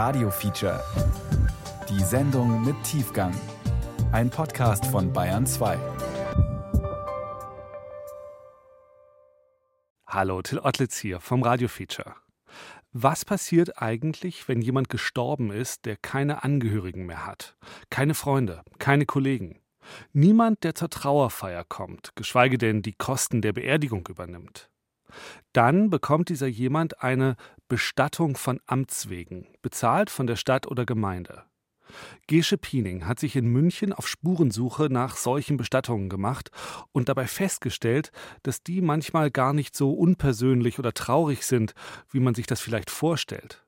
Radio Feature. Die Sendung mit Tiefgang. Ein Podcast von Bayern 2. Hallo, Till Ottlitz hier vom Radio Feature. Was passiert eigentlich, wenn jemand gestorben ist, der keine Angehörigen mehr hat? Keine Freunde, keine Kollegen? Niemand, der zur Trauerfeier kommt, geschweige denn die Kosten der Beerdigung übernimmt. Dann bekommt dieser jemand eine Bestattung von Amts wegen, bezahlt von der Stadt oder Gemeinde. Gesche Piening hat sich in München auf Spurensuche nach solchen Bestattungen gemacht und dabei festgestellt, dass die manchmal gar nicht so unpersönlich oder traurig sind, wie man sich das vielleicht vorstellt.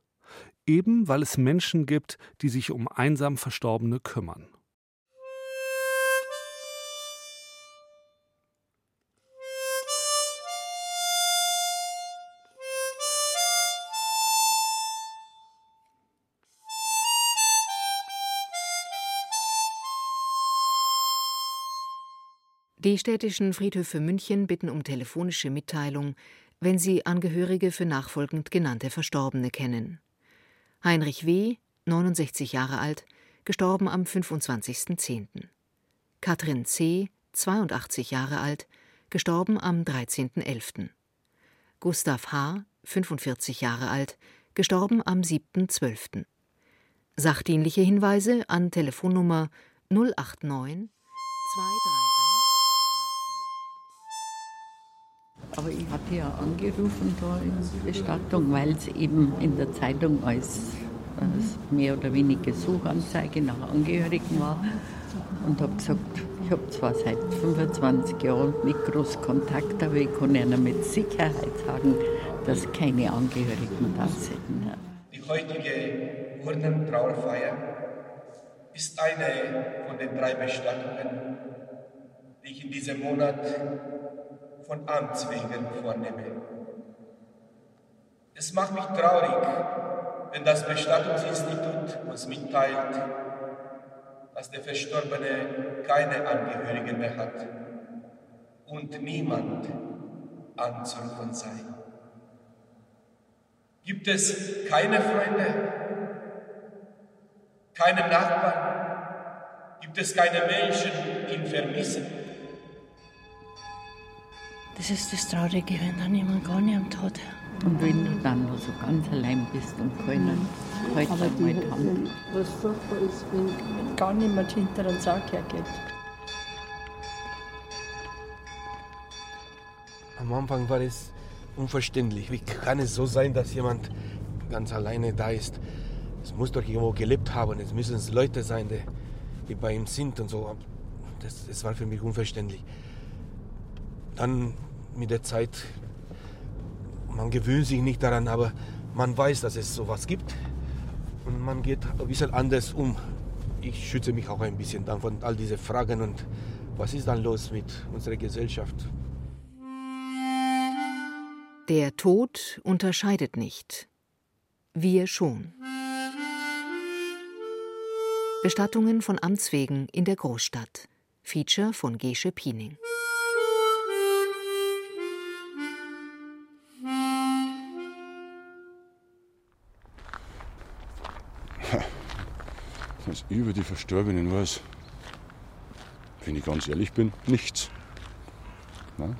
Eben weil es Menschen gibt, die sich um einsam Verstorbene kümmern. Die städtischen Friedhöfe München bitten um telefonische Mitteilung, wenn sie Angehörige für nachfolgend genannte Verstorbene kennen. Heinrich W., 69 Jahre alt, gestorben am 25.10. Katrin C., 82 Jahre alt, gestorben am 13.11. Gustav H., 45 Jahre alt, gestorben am 7.12. Sachdienliche Hinweise an Telefonnummer 089 231 Aber ich hatte ja angerufen da in Bestattung, weil es eben in der Zeitung als, als mehr oder weniger Suchanzeige nach Angehörigen war. Und habe gesagt, ich habe zwar seit 25 Jahren nicht groß Kontakt, aber ich kann Ihnen mit Sicherheit sagen, dass keine Angehörigen da sind. Die heutige Urnentrauerfeier ist eine von den drei Bestattungen, die ich in diesem Monat von Amts wegen vornehme. Es macht mich traurig, wenn das Bestattungsinstitut uns mitteilt, dass der Verstorbene keine Angehörigen mehr hat und niemand anzurufen sei. Gibt es keine Freunde, keine Nachbarn? Gibt es keine Menschen, die ihn vermissen? Das ist das Traurige, wenn dann jemand gar niemand hat. Und wenn du dann nur so ganz allein bist und keinen heute Aber die, mal haben. was furchtbar ist, wenn gar niemand hinter den Sarg hergeht. Am Anfang war es unverständlich. Wie kann es so sein, dass jemand ganz alleine da ist? Es muss doch irgendwo gelebt haben. Es müssen es Leute sein, die, die bei ihm sind und so. Das, das war für mich unverständlich. Dann mit der Zeit, man gewöhnt sich nicht daran, aber man weiß, dass es sowas gibt und man geht ein bisschen anders um. Ich schütze mich auch ein bisschen dann von all diese Fragen und was ist dann los mit unserer Gesellschaft? Der Tod unterscheidet nicht. Wir schon. Bestattungen von Amts wegen in der Großstadt. Feature von Gesche Piening. Was über die Verstorbenen weiß, wenn ich ganz ehrlich bin, nichts. Nein,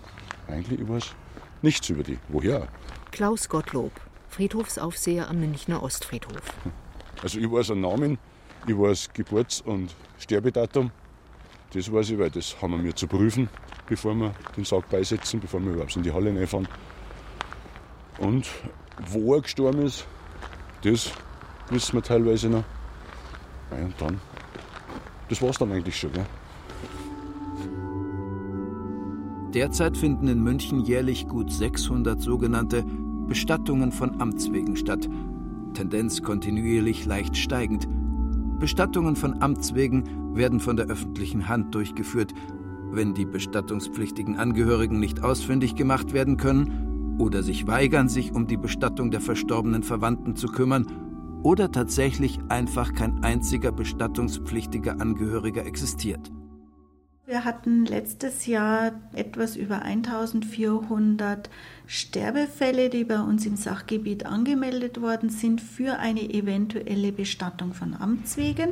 eigentlich ich weiß nichts über die. Woher? Klaus Gottlob, Friedhofsaufseher am Münchner Ostfriedhof. Also ich weiß einen Namen, ich weiß Geburts- und Sterbedatum. Das weiß ich, weil das haben wir mir zu prüfen, bevor wir den Sarg beisetzen, bevor wir überhaupt in die Halle reinfahren. Und wo er gestorben ist, das wissen wir teilweise noch. Ja, und dann, das war's dann eigentlich schon. Gell? Derzeit finden in München jährlich gut 600 sogenannte Bestattungen von Amts wegen statt. Tendenz kontinuierlich leicht steigend. Bestattungen von Amts wegen werden von der öffentlichen Hand durchgeführt. Wenn die bestattungspflichtigen Angehörigen nicht ausfindig gemacht werden können oder sich weigern, sich um die Bestattung der verstorbenen Verwandten zu kümmern, oder tatsächlich einfach kein einziger bestattungspflichtiger Angehöriger existiert. Wir hatten letztes Jahr etwas über 1400 Sterbefälle, die bei uns im Sachgebiet angemeldet worden sind für eine eventuelle Bestattung von Amts wegen.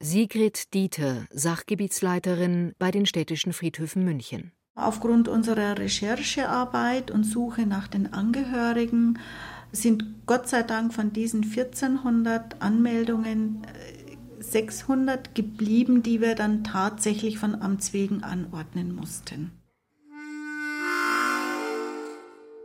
Sigrid Dieter, Sachgebietsleiterin bei den städtischen Friedhöfen München. Aufgrund unserer Recherchearbeit und Suche nach den Angehörigen sind Gott sei Dank von diesen 1400 Anmeldungen 600 geblieben, die wir dann tatsächlich von Amts wegen anordnen mussten.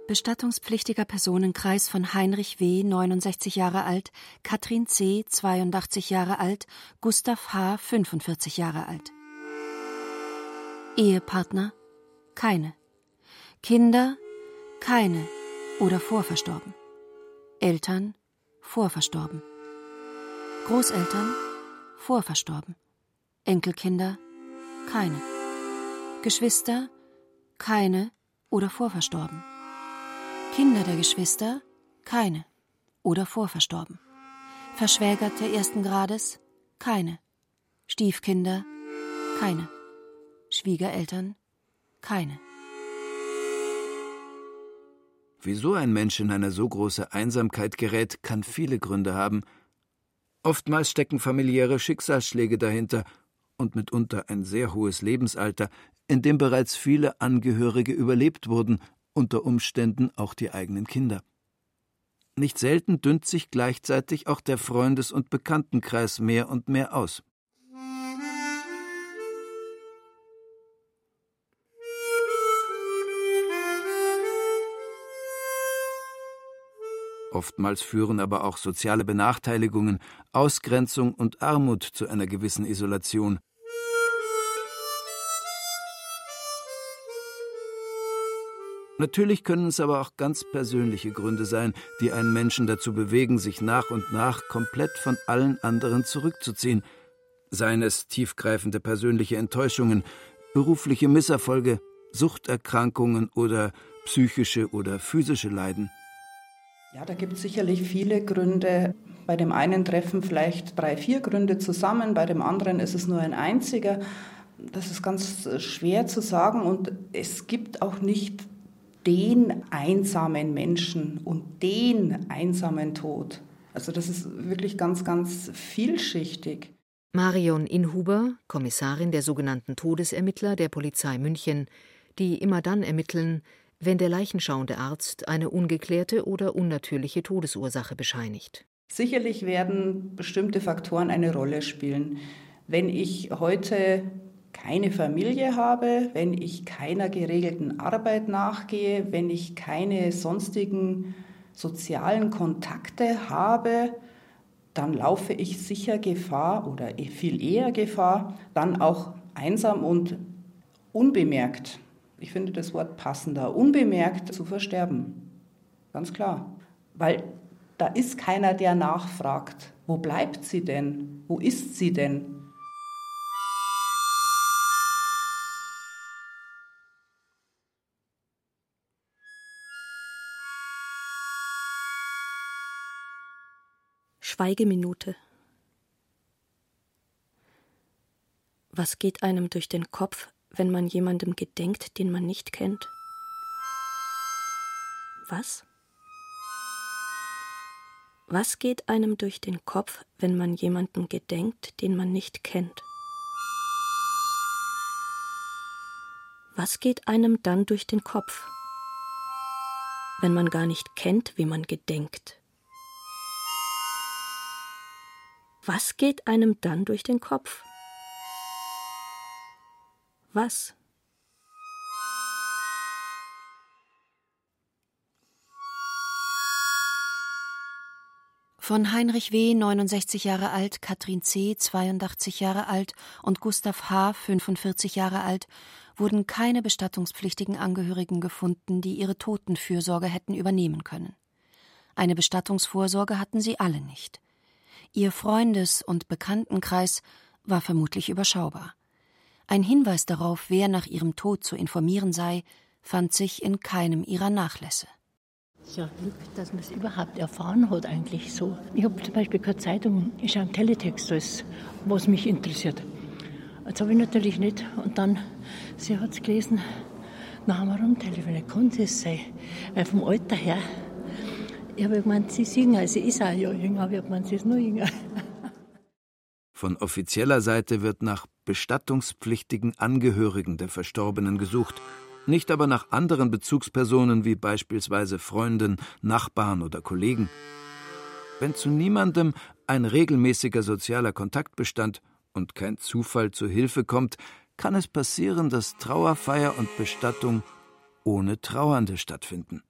Bestattungspflichtiger Personenkreis von Heinrich W., 69 Jahre alt, Katrin C., 82 Jahre alt, Gustav H., 45 Jahre alt. Ehepartner? Keine. Kinder? Keine oder vorverstorben. Eltern? Vorverstorben. Großeltern? vorverstorben. Enkelkinder keine. Geschwister keine oder vorverstorben. Kinder der Geschwister keine oder vorverstorben. Verschwägerte ersten Grades keine. Stiefkinder keine. Schwiegereltern keine. Wieso ein Mensch in eine so große Einsamkeit gerät, kann viele Gründe haben, Oftmals stecken familiäre Schicksalsschläge dahinter und mitunter ein sehr hohes Lebensalter, in dem bereits viele Angehörige überlebt wurden, unter Umständen auch die eigenen Kinder. Nicht selten dünnt sich gleichzeitig auch der Freundes- und Bekanntenkreis mehr und mehr aus. Oftmals führen aber auch soziale Benachteiligungen, Ausgrenzung und Armut zu einer gewissen Isolation. Natürlich können es aber auch ganz persönliche Gründe sein, die einen Menschen dazu bewegen, sich nach und nach komplett von allen anderen zurückzuziehen. Seien es tiefgreifende persönliche Enttäuschungen, berufliche Misserfolge, Suchterkrankungen oder psychische oder physische Leiden. Ja, da gibt es sicherlich viele Gründe. Bei dem einen treffen vielleicht drei, vier Gründe zusammen, bei dem anderen ist es nur ein einziger. Das ist ganz schwer zu sagen und es gibt auch nicht den einsamen Menschen und den einsamen Tod. Also das ist wirklich ganz, ganz vielschichtig. Marion Inhuber, Kommissarin der sogenannten Todesermittler der Polizei München, die immer dann ermitteln, wenn der leichenschauende Arzt eine ungeklärte oder unnatürliche Todesursache bescheinigt. Sicherlich werden bestimmte Faktoren eine Rolle spielen. Wenn ich heute keine Familie habe, wenn ich keiner geregelten Arbeit nachgehe, wenn ich keine sonstigen sozialen Kontakte habe, dann laufe ich sicher Gefahr oder viel eher Gefahr, dann auch einsam und unbemerkt ich finde das Wort passender, unbemerkt zu versterben. Ganz klar. Weil da ist keiner, der nachfragt, wo bleibt sie denn? Wo ist sie denn? Schweigeminute. Was geht einem durch den Kopf, wenn man jemandem gedenkt, den man nicht kennt? Was? Was geht einem durch den Kopf, wenn man jemanden gedenkt, den man nicht kennt? Was geht einem dann durch den Kopf, wenn man gar nicht kennt, wie man gedenkt? Was geht einem dann durch den Kopf? Was? Von Heinrich W., 69 Jahre alt, Katrin C., 82 Jahre alt und Gustav H., 45 Jahre alt, wurden keine bestattungspflichtigen Angehörigen gefunden, die ihre Totenfürsorge hätten übernehmen können. Eine Bestattungsvorsorge hatten sie alle nicht. Ihr Freundes- und Bekanntenkreis war vermutlich überschaubar. Ein Hinweis darauf, wer nach ihrem Tod zu informieren sei, fand sich in keinem ihrer Nachlässe. Ja, Glück, dass man es überhaupt erfahren hat, eigentlich so. Ich habe zum Beispiel keine Zeitung, ich schaue einen Teletext, das, was mich interessiert. Das habe ich natürlich nicht. Und dann, sie hat es gelesen, dann haben wir rumtelefoniert. Kann das sein? Weil vom Alter her, ich habe gemeint, sie ist jünger. Sie ist auch ja jünger, aber ich habe gemeint, sie ist nur jünger. Von offizieller Seite wird nach bestattungspflichtigen Angehörigen der Verstorbenen gesucht, nicht aber nach anderen Bezugspersonen wie beispielsweise Freunden, Nachbarn oder Kollegen. Wenn zu niemandem ein regelmäßiger sozialer Kontakt bestand und kein Zufall zur Hilfe kommt, kann es passieren, dass Trauerfeier und Bestattung ohne Trauernde stattfinden.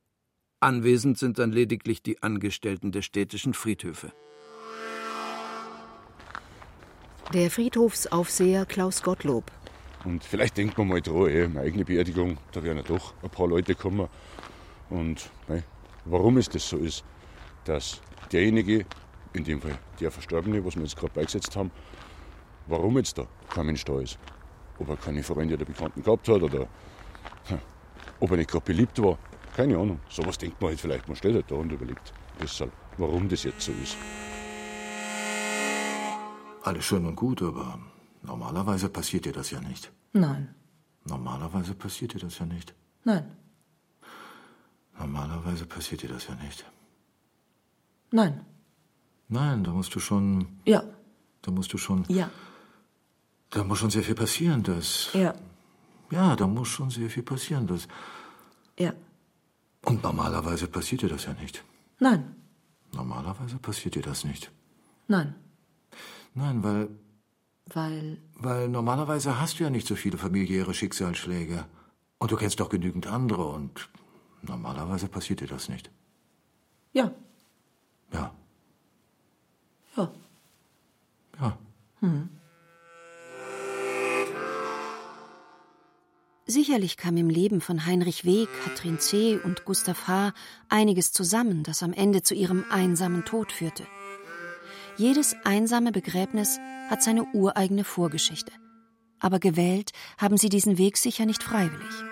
Anwesend sind dann lediglich die Angestellten der städtischen Friedhöfe. Der Friedhofsaufseher Klaus Gottlob. Und vielleicht denkt man mal dran, ey, meine eigene Beerdigung, da werden ja doch ein paar Leute kommen. Und ey, warum es das so ist, dass derjenige, in dem Fall der Verstorbene, was wir jetzt gerade beigesetzt haben, warum jetzt da kein Mensch da ist. Ob er keine Freunde oder Bekannten gehabt hat oder hm, ob er nicht gerade beliebt war. Keine Ahnung. Sowas denkt man halt vielleicht. Man steht halt da und überlegt, warum das jetzt so ist. Alles schön und gut, aber normalerweise passiert dir das ja nicht. Nein. Normalerweise passiert dir das ja nicht. Nein. Normalerweise passiert dir das ja nicht. Nein. Nein, da musst du schon. Ja. Da musst du schon. Ja. Da muss schon sehr viel passieren, dass. Ja. Ja, da muss schon sehr viel passieren, dass. Ja. Und normalerweise passiert dir das ja nicht. Nein. Normalerweise passiert dir das nicht. Nein. Nein, weil. Weil. Weil normalerweise hast du ja nicht so viele familiäre Schicksalsschläge. Und du kennst doch genügend andere und normalerweise passiert dir das nicht. Ja. Ja. Ja. Ja. Hm. Sicherlich kam im Leben von Heinrich W., Katrin C. und Gustav H. einiges zusammen, das am Ende zu ihrem einsamen Tod führte. Jedes einsame Begräbnis hat seine ureigene Vorgeschichte. Aber gewählt haben sie diesen Weg sicher nicht freiwillig.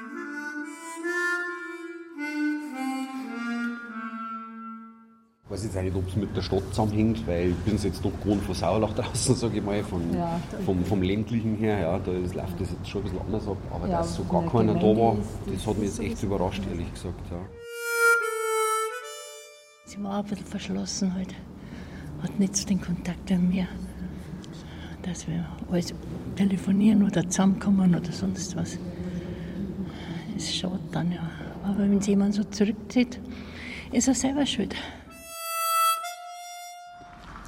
Ich weiß jetzt nicht, ob es mit der Stadt zusammenhängt, weil ich bin jetzt doch gewohnt von Sauerlach draußen, sage ich mal, von, Ja, vom, vom ländlichen her. Ja, da ist, läuft das jetzt schon ein bisschen anders ab. Aber Ja, dass so gar keiner da war, das das hat mich jetzt echt überrascht, ehrlich gesagt. Ja. Sie war ein bisschen verschlossen halt. Hat nicht so den Kontakt mit mir. Dass wir alles telefonieren oder zusammenkommen oder sonst was. Ist schade dann, ja. Aber wenn sich jemand so zurückzieht, ist er selber schuld.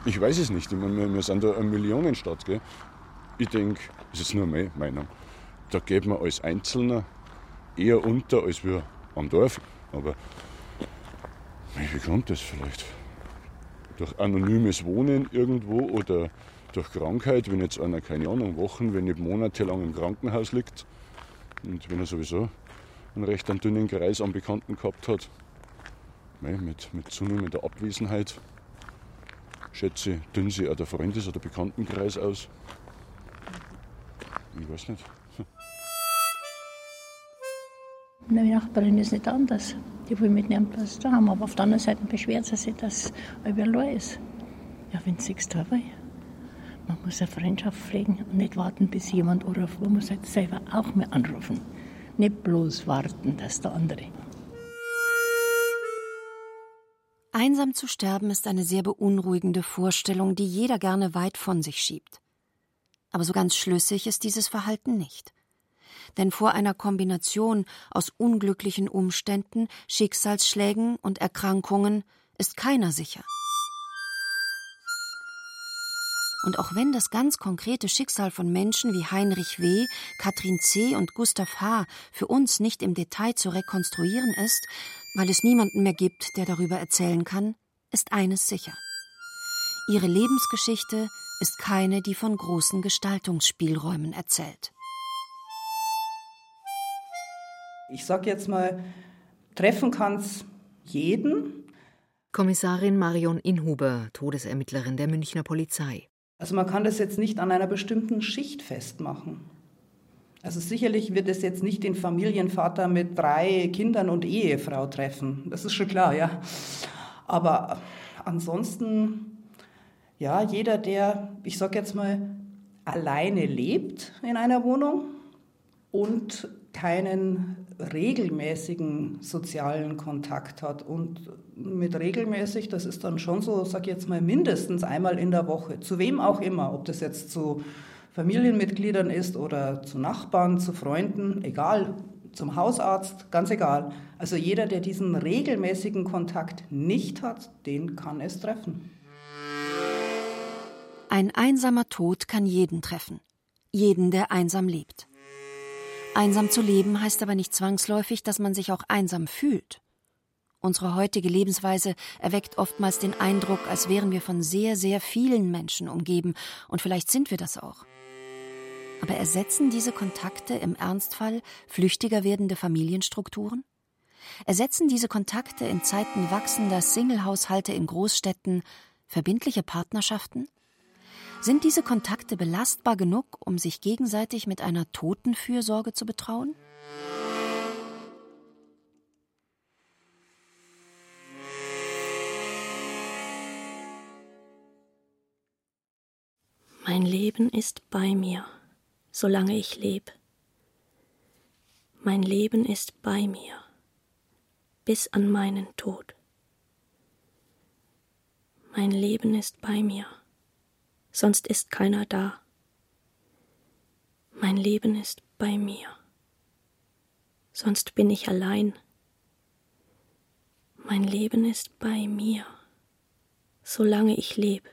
Ich weiß es nicht. Ich meine, wir, sind da eine Millionenstadt. Gell? Ich denke, das ist jetzt nur meine Meinung, da geht man als Einzelner eher unter als wir am Dorf. Aber wie kommt das vielleicht? Durch anonymes Wohnen irgendwo oder durch Krankheit, wenn jetzt einer, keine Ahnung, Wochen, wenn nicht monatelang im Krankenhaus liegt und wenn er sowieso einen recht einen dünnen Kreis an Bekannten gehabt hat, mit, mit zunehmender Abwesenheit schätze ich, dünn sich auch der Freundes- oder Bekanntenkreis aus. Ich weiß nicht. Meine Nachbarin ist nicht anders. Die will mit ihrem Platz da haben. Aber auf der anderen Seite beschwert sie sich, dass er allein ist. Ja, wenn es da will. Man muss eine Freundschaft pflegen und nicht warten, bis jemand anruft. Man muss halt selber auch mal anrufen. Nicht bloß warten, dass der andere. Einsam zu sterben ist eine sehr beunruhigende Vorstellung, die jeder gerne weit von sich schiebt. Aber so ganz schlüssig ist dieses Verhalten nicht. Denn vor einer Kombination aus unglücklichen Umständen, Schicksalsschlägen und Erkrankungen ist keiner sicher. Und auch wenn das ganz konkrete Schicksal von Menschen wie Heinrich W., Katrin C. und Gustav H. für uns nicht im Detail zu rekonstruieren ist, weil es niemanden mehr gibt, der darüber erzählen kann, ist eines sicher. Ihre Lebensgeschichte ist keine, die von großen Gestaltungsspielräumen erzählt. Ich sage jetzt mal, treffen kann es jeden. Kommissarin Marion Inhuber, Todesermittlerin der Münchner Polizei. Also man kann das jetzt nicht an einer bestimmten Schicht festmachen. Also sicherlich wird es jetzt nicht den Familienvater mit drei Kindern und Ehefrau treffen. Das ist schon klar, ja. Aber ansonsten, ja, jeder, der, ich sage jetzt mal, alleine lebt in einer Wohnung und keinen regelmäßigen sozialen Kontakt hat. Und mit regelmäßig, das ist dann schon so, sag ich jetzt mal, mindestens einmal in der Woche. Zu wem auch immer, ob das jetzt zu Familienmitgliedern ist oder zu Nachbarn, zu Freunden, egal, zum Hausarzt, ganz egal. Also jeder, der diesen regelmäßigen Kontakt nicht hat, den kann es treffen. Ein einsamer Tod kann jeden treffen. Jeden, der einsam lebt. Einsam zu leben heißt aber nicht zwangsläufig, dass man sich auch einsam fühlt. Unsere heutige Lebensweise erweckt oftmals den Eindruck, als wären wir von sehr, sehr vielen Menschen umgeben, und vielleicht sind wir das auch. Aber ersetzen diese Kontakte im Ernstfall flüchtiger werdende Familienstrukturen? Ersetzen diese Kontakte in Zeiten wachsender Singlehaushalte in Großstädten verbindliche Partnerschaften? Sind diese Kontakte belastbar genug, um sich gegenseitig mit einer Totenfürsorge zu betrauen? Mein Leben ist bei mir solange ich lebe. Mein Leben ist bei mir bis an meinen Tod. Mein Leben ist bei mir, sonst ist keiner da. Mein Leben ist bei mir, sonst bin ich allein. Mein Leben ist bei mir, solange ich lebe.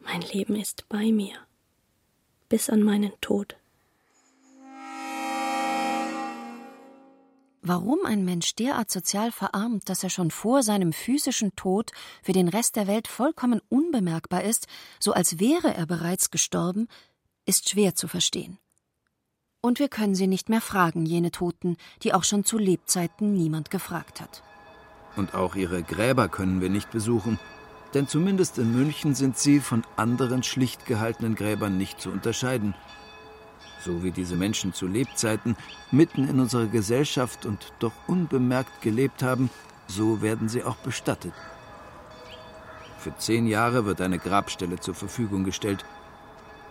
Mein Leben ist bei mir bis an meinen Tod. Warum ein Mensch derart sozial verarmt, dass er schon vor seinem physischen Tod für den Rest der Welt vollkommen unbemerkbar ist, so als wäre er bereits gestorben, ist schwer zu verstehen. Und wir können sie nicht mehr fragen, jene Toten, die auch schon zu Lebzeiten niemand gefragt hat. Und auch ihre Gräber können wir nicht besuchen, denn zumindest in München sind sie von anderen schlicht gehaltenen Gräbern nicht zu unterscheiden. So wie diese Menschen zu Lebzeiten mitten in unserer Gesellschaft und doch unbemerkt gelebt haben, so werden sie auch bestattet. Für zehn Jahre wird eine Grabstelle zur Verfügung gestellt.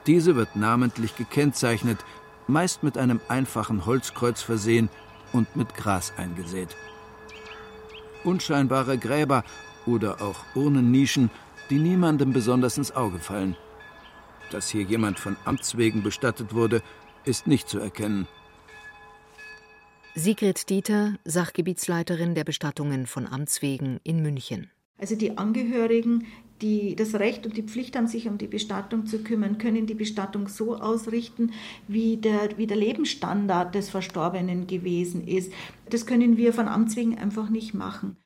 Diese wird namentlich gekennzeichnet, meist mit einem einfachen Holzkreuz versehen und mit Gras eingesät. Unscheinbare Gräber oder auch Urnennischen, die niemandem besonders ins Auge fallen. Dass hier jemand von Amts wegen bestattet wurde, ist nicht zu erkennen. Sigrid Dieter, Sachgebietsleiterin der Bestattungen von Amts wegen in München. Also die Angehörigen, die das Recht und die Pflicht haben, sich um die Bestattung zu kümmern, können die Bestattung so ausrichten, wie der, wie der Lebensstandard des Verstorbenen gewesen ist. Das können wir von Amts wegen einfach nicht machen.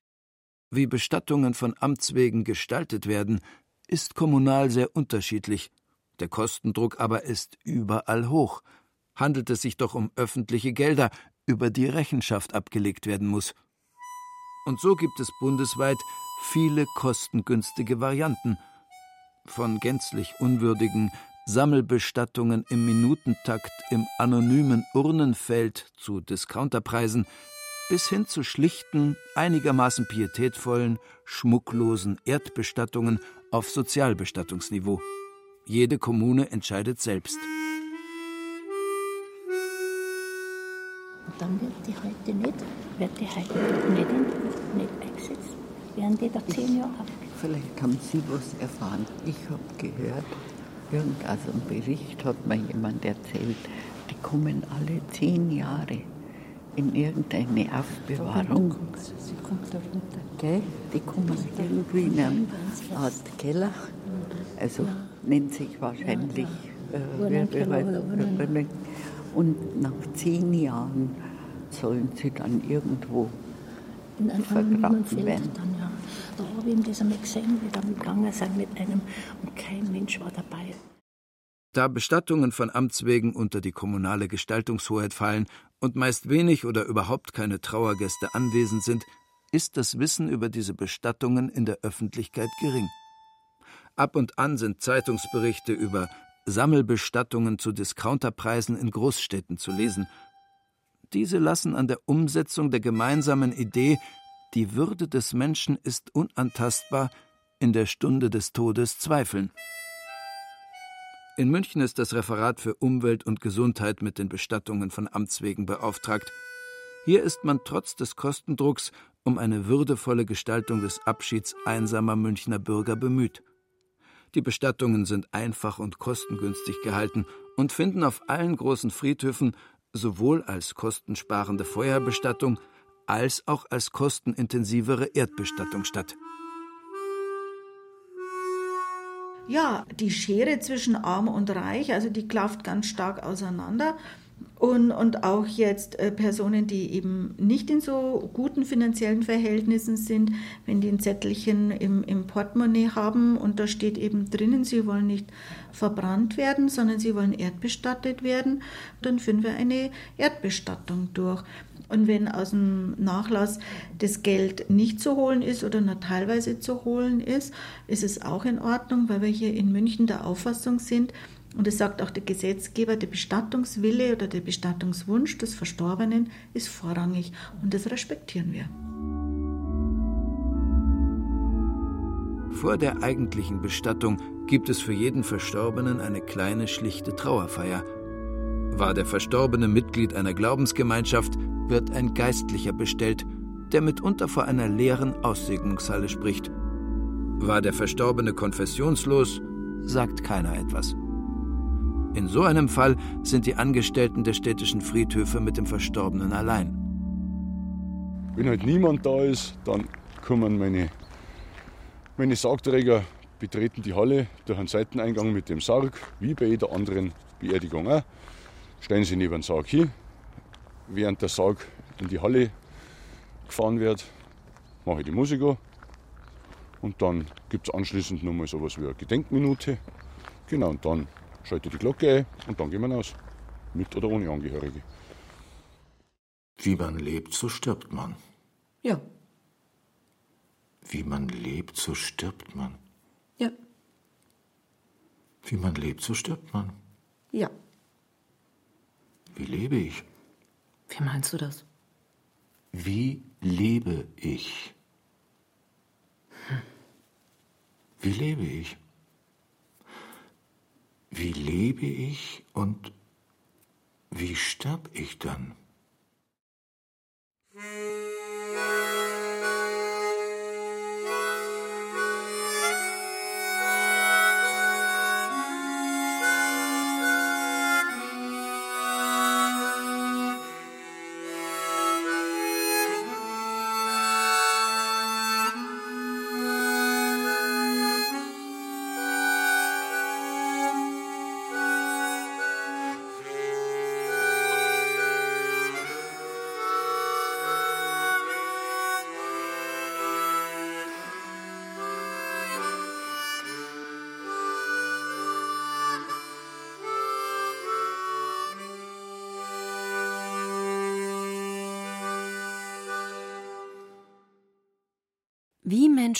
Wie Bestattungen von Amts wegen gestaltet werden, ist kommunal sehr unterschiedlich. Der Kostendruck aber ist überall hoch. Handelt es sich doch um öffentliche Gelder, über die Rechenschaft abgelegt werden muss. Und so gibt es bundesweit viele kostengünstige Varianten. Von gänzlich unwürdigen Sammelbestattungen im Minutentakt im anonymen Urnenfeld zu Discounterpreisen bis hin zu schlichten, einigermaßen pietätvollen, schmucklosen Erdbestattungen auf Sozialbestattungsniveau. Jede Kommune entscheidet selbst. Dann wird die heute nicht, wird die heute nicht, in, nicht eingesetzt. Werden die da zehn Jahre abgesetzt? Vielleicht haben Sie was erfahren. Ich habe gehört, irgendein Bericht hat mir jemand erzählt, die kommen alle zehn Jahre in irgendeine Aufbewahrung. Sie kommt da runter. Gell? Die kommen irgendwie in eine Art Keller. Also nennt sich wahrscheinlich äh, und nach zehn Jahren sollen sie dann irgendwo in einem vergraben Feld werden. dann, ja. Da habe ich das einmal gesehen, wie wir gegangen sind mit einem und kein Mensch war dabei. Da Bestattungen von Amts wegen unter die kommunale Gestaltungshoheit fallen und meist wenig oder überhaupt keine Trauergäste anwesend sind, ist das Wissen über diese Bestattungen in der Öffentlichkeit gering. Ab und an sind Zeitungsberichte über Sammelbestattungen zu Discounterpreisen in Großstädten zu lesen. Diese lassen an der Umsetzung der gemeinsamen Idee, die Würde des Menschen ist unantastbar, in der Stunde des Todes zweifeln. In München ist das Referat für Umwelt und Gesundheit mit den Bestattungen von Amts wegen beauftragt. Hier ist man trotz des Kostendrucks um eine würdevolle Gestaltung des Abschieds einsamer Münchner Bürger bemüht. Die Bestattungen sind einfach und kostengünstig gehalten und finden auf allen großen Friedhöfen sowohl als kostensparende Feuerbestattung als auch als kostenintensivere Erdbestattung statt. Ja, die Schere zwischen arm und reich, also die klafft ganz stark auseinander. Und, und auch jetzt äh, Personen, die eben nicht in so guten finanziellen Verhältnissen sind, wenn die ein Zettelchen im, im Portemonnaie haben und da steht eben drinnen, sie wollen nicht verbrannt werden, sondern sie wollen erdbestattet werden, dann führen wir eine Erdbestattung durch. Und wenn aus dem Nachlass das Geld nicht zu holen ist oder nur teilweise zu holen ist, ist es auch in Ordnung, weil wir hier in München der Auffassung sind, und es sagt auch der Gesetzgeber, der Bestattungswille oder der Bestattungswunsch des Verstorbenen ist vorrangig und das respektieren wir. Vor der eigentlichen Bestattung gibt es für jeden Verstorbenen eine kleine schlichte Trauerfeier. War der Verstorbene Mitglied einer Glaubensgemeinschaft, wird ein Geistlicher bestellt, der mitunter vor einer leeren Aussegnungshalle spricht. War der Verstorbene konfessionslos, sagt keiner etwas. In so einem Fall sind die Angestellten der städtischen Friedhöfe mit dem Verstorbenen allein. Wenn halt niemand da ist, dann kommen meine, meine Sargträger, betreten die Halle durch einen Seiteneingang mit dem Sarg, wie bei jeder anderen Beerdigung auch. Stellen sie neben den Sarg hin. Während der Sarg in die Halle gefahren wird, mache ich die Musik an. Und dann gibt es anschließend nochmal so etwas wie eine Gedenkminute. Genau, und dann schalte die Glocke ein und dann gehen wir raus. Mit oder ohne Angehörige. Wie man lebt, so stirbt man. Ja. Wie man lebt, so stirbt man. Ja. Wie man lebt, so stirbt man. Ja. Wie lebe ich? Wie meinst du das? Wie lebe ich? Wie lebe ich? Wie lebe ich und wie sterb ich dann?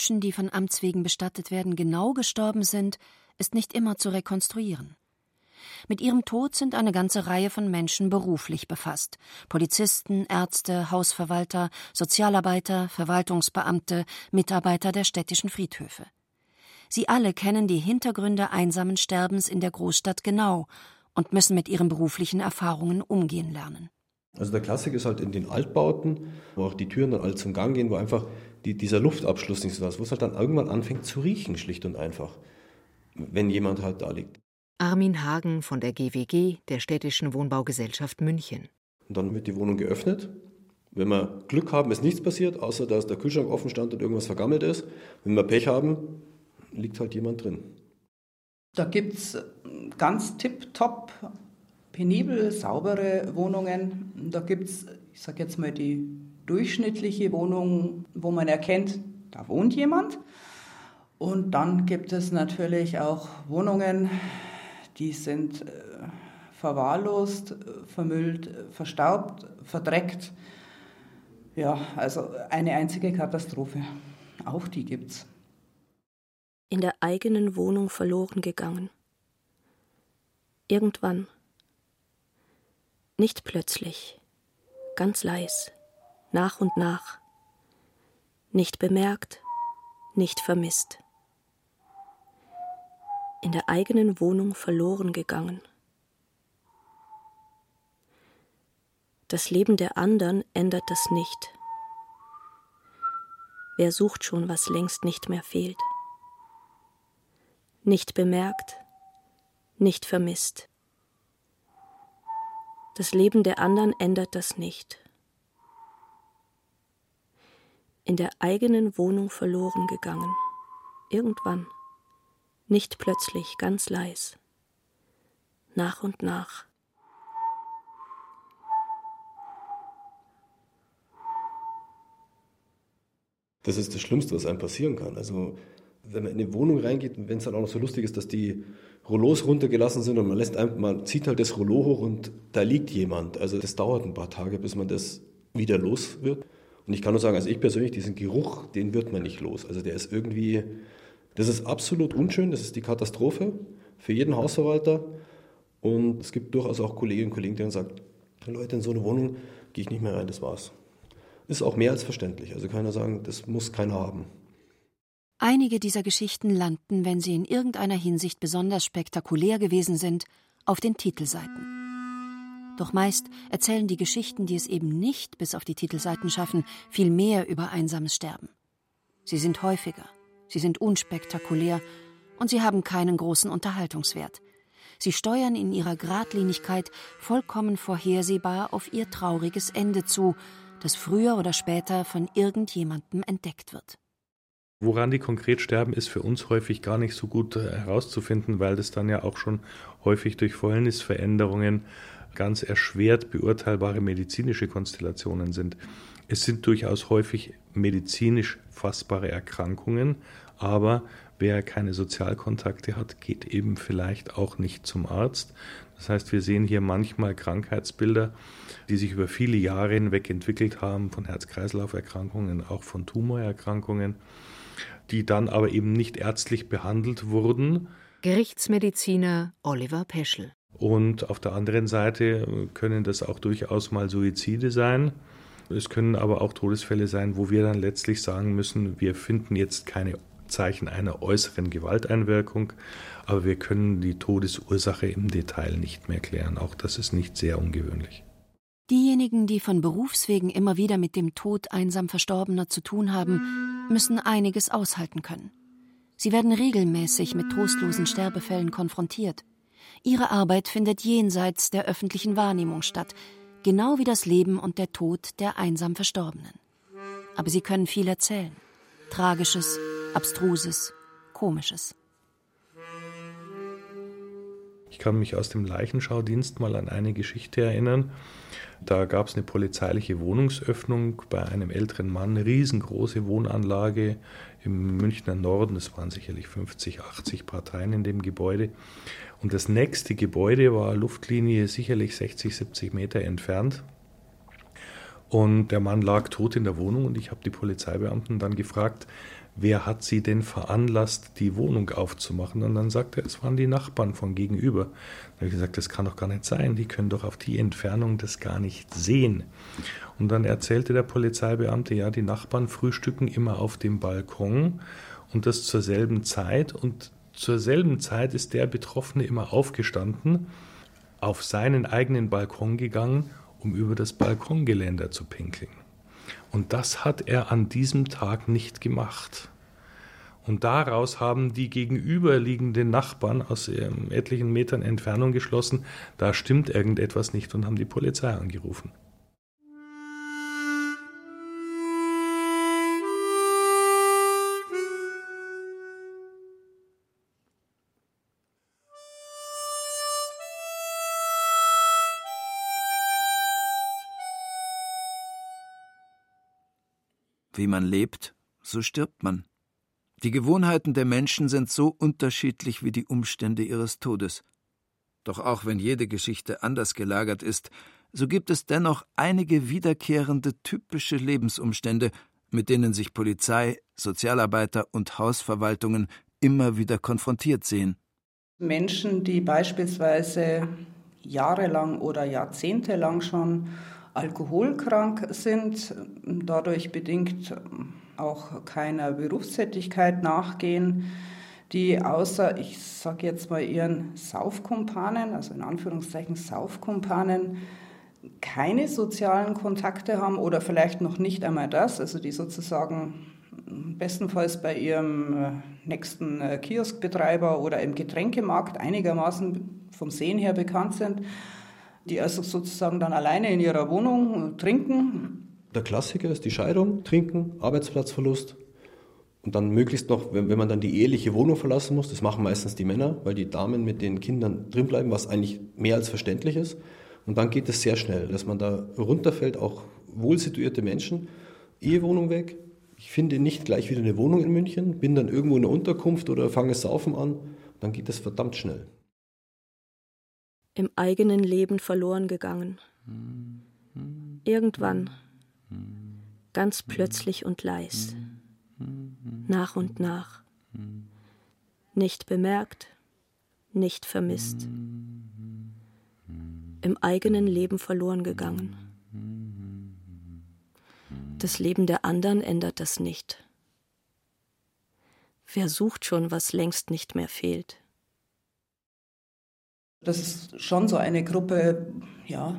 Menschen, die von Amts wegen bestattet werden, genau gestorben sind, ist nicht immer zu rekonstruieren. Mit ihrem Tod sind eine ganze Reihe von Menschen beruflich befasst. Polizisten, Ärzte, Hausverwalter, Sozialarbeiter, Verwaltungsbeamte, Mitarbeiter der städtischen Friedhöfe. Sie alle kennen die Hintergründe einsamen Sterbens in der Großstadt genau und müssen mit ihren beruflichen Erfahrungen umgehen lernen. Also der Klassiker ist halt in den Altbauten, wo auch die Türen dann alle zum Gang gehen, wo einfach die, dieser Luftabschluss nicht so da ist, wo es halt dann irgendwann anfängt zu riechen, schlicht und einfach, wenn jemand halt da liegt. Armin Hagen von der GWG, der Städtischen Wohnbaugesellschaft München. Und dann wird die Wohnung geöffnet. Wenn wir Glück haben, ist nichts passiert, außer dass der Kühlschrank offen stand und irgendwas vergammelt ist. Wenn wir Pech haben, liegt halt jemand drin. Da gibt es ganz tipptopp, penibel, saubere Wohnungen. Da gibt es, ich sage jetzt mal, die durchschnittliche Wohnung, wo man erkennt, da wohnt jemand. Und dann gibt es natürlich auch Wohnungen, die sind äh, verwahrlost, vermüllt, verstaubt, verdreckt. Ja, also eine einzige Katastrophe. Auch die gibt's. In der eigenen Wohnung verloren gegangen. Irgendwann. Nicht plötzlich, ganz leis, nach und nach. Nicht bemerkt, nicht vermisst. in der eigenen Wohnung verloren gegangen. Das Leben der anderen ändert das nicht. Wer sucht schon, was längst nicht mehr fehlt? Nicht bemerkt, nicht vermisst. Das Leben der anderen ändert das nicht. In der eigenen Wohnung verloren gegangen. Irgendwann. Nicht plötzlich, ganz leis. Nach und nach. Das ist das Schlimmste, was einem passieren kann. Also wenn man in eine Wohnung reingeht und wenn es dann auch noch so lustig ist, dass die Rollos runtergelassen sind und man lässt einfach, man zieht halt das Rollo hoch und da liegt jemand. Also das dauert ein paar Tage, bis man das wieder los wird. Und ich kann nur sagen, also ich persönlich, diesen Geruch, den wird man nicht los. Also der ist irgendwie, das ist absolut unschön, das ist die Katastrophe für jeden Hausverwalter. Und es gibt durchaus auch Kolleginnen und Kollegen, die dann sagen, Leute, in so eine Wohnung gehe ich nicht mehr rein, das war's ist auch mehr als verständlich. Also keiner sagen, das muss keiner haben. Einige dieser Geschichten landen, wenn sie in irgendeiner Hinsicht besonders spektakulär gewesen sind, auf den Titelseiten. Doch meist erzählen die Geschichten, die es eben nicht bis auf die Titelseiten schaffen, viel mehr über einsames Sterben. Sie sind häufiger, sie sind unspektakulär und sie haben keinen großen Unterhaltungswert. Sie steuern in ihrer Gradlinigkeit vollkommen vorhersehbar auf ihr trauriges Ende zu, das früher oder später von irgendjemandem entdeckt wird. Woran die konkret sterben, ist für uns häufig gar nicht so gut äh, herauszufinden, weil das dann ja auch schon häufig durch Fäulnisveränderungen ganz erschwert beurteilbare medizinische Konstellationen sind. Es sind durchaus häufig medizinisch fassbare Erkrankungen, aber wer keine Sozialkontakte hat, geht eben vielleicht auch nicht zum Arzt. Das heißt, wir sehen hier manchmal Krankheitsbilder, die sich über viele Jahre hinweg entwickelt haben, von Herz-Kreislauf-Erkrankungen, auch von Tumorerkrankungen, die dann aber eben nicht ärztlich behandelt wurden. Gerichtsmediziner Oliver Peschel. Und auf der anderen Seite können das auch durchaus mal Suizide sein. Es können aber auch Todesfälle sein, wo wir dann letztlich sagen müssen, wir finden jetzt keine Zeichen einer äußeren Gewalteinwirkung, aber wir können die Todesursache im Detail nicht mehr klären. Auch das ist nicht sehr ungewöhnlich. Diejenigen, die von Berufswegen immer wieder mit dem Tod einsam Verstorbener zu tun haben, müssen einiges aushalten können. Sie werden regelmäßig mit trostlosen Sterbefällen konfrontiert. Ihre Arbeit findet jenseits der öffentlichen Wahrnehmung statt, genau wie das Leben und der Tod der einsam Verstorbenen. Aber sie können viel erzählen. Tragisches, Abstruses, Komisches. Ich kann mich aus dem Leichenschaudienst mal an eine Geschichte erinnern. Da gab es eine polizeiliche Wohnungsöffnung bei einem älteren Mann, eine riesengroße Wohnanlage im Münchner Norden. Es waren sicherlich 50, 80 Parteien in dem Gebäude. Und das nächste Gebäude war Luftlinie sicherlich 60, 70 Meter entfernt. Und der Mann lag tot in der Wohnung und ich habe die Polizeibeamten dann gefragt, wer hat sie denn veranlasst, die Wohnung aufzumachen? Und dann sagte er, es waren die Nachbarn von gegenüber. Da habe ich gesagt, das kann doch gar nicht sein, die können doch auf die Entfernung das gar nicht sehen. Und dann erzählte der Polizeibeamte, ja, die Nachbarn frühstücken immer auf dem Balkon und das zur selben Zeit. Und zur selben Zeit ist der Betroffene immer aufgestanden, auf seinen eigenen Balkon gegangen, um über das Balkongeländer zu pinkeln. Und das hat er an diesem Tag nicht gemacht. Und daraus haben die gegenüberliegenden Nachbarn aus ähm, etlichen Metern Entfernung geschlossen, da stimmt irgendetwas nicht und haben die Polizei angerufen. Wie man lebt, so stirbt man. Die Gewohnheiten der Menschen sind so unterschiedlich wie die Umstände ihres Todes. Doch auch wenn jede Geschichte anders gelagert ist, so gibt es dennoch einige wiederkehrende typische Lebensumstände, mit denen sich Polizei, Sozialarbeiter und Hausverwaltungen immer wieder konfrontiert sehen. Menschen, die beispielsweise jahrelang oder jahrzehntelang schon alkoholkrank sind, dadurch bedingt auch keiner Berufstätigkeit nachgehen, die außer, ich sage jetzt mal, ihren Saufkumpanen, also in Anführungszeichen Saufkumpanen, keine sozialen Kontakte haben oder vielleicht noch nicht einmal das, also die sozusagen bestenfalls bei ihrem äh, nächsten äh, Kioskbetreiber oder im Getränkemarkt einigermaßen vom Sehen her bekannt sind, die also sozusagen dann alleine in ihrer Wohnung trinken. Der Klassiker ist die Scheidung, Trinken, Arbeitsplatzverlust und dann möglichst noch, wenn, wenn man dann die eheliche Wohnung verlassen muss, das machen meistens die Männer, weil die Damen mit den Kindern drinbleiben, was eigentlich mehr als verständlich ist. Und dann geht es sehr schnell, dass man da runterfällt, auch wohlsituierte Menschen, Ehewohnung weg. Ich finde nicht gleich wieder eine Wohnung in München, bin dann irgendwo in der Unterkunft oder fange Saufen an, dann geht das verdammt schnell. Im eigenen Leben verloren gegangen. Irgendwann, ganz plötzlich und leis, nach und nach, nicht bemerkt, nicht vermisst im eigenen Leben verloren gegangen. Das Leben der anderen ändert das nicht. Wer sucht schon, was längst nicht mehr fehlt? Das ist schon so eine Gruppe, ja,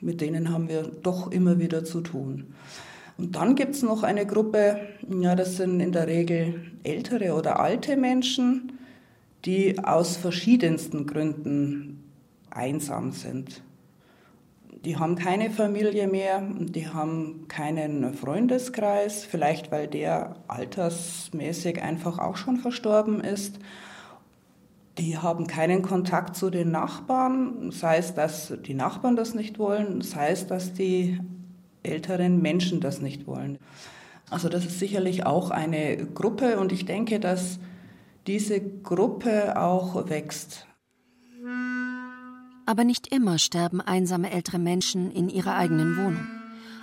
mit denen haben wir doch immer wieder zu tun. Und dann gibt es noch eine Gruppe, ja, das sind in der Regel ältere oder alte Menschen, die aus verschiedensten Gründen einsam sind. Die haben keine Familie mehr, die haben keinen Freundeskreis, vielleicht weil der altersmäßig einfach auch schon verstorben ist. Die haben keinen Kontakt zu den Nachbarn, sei es, dass die Nachbarn das nicht wollen, sei es, dass die älteren Menschen das nicht wollen. Also das ist sicherlich auch eine Gruppe und ich denke, dass diese Gruppe auch wächst. Aber nicht immer sterben einsame ältere Menschen in ihrer eigenen Wohnung.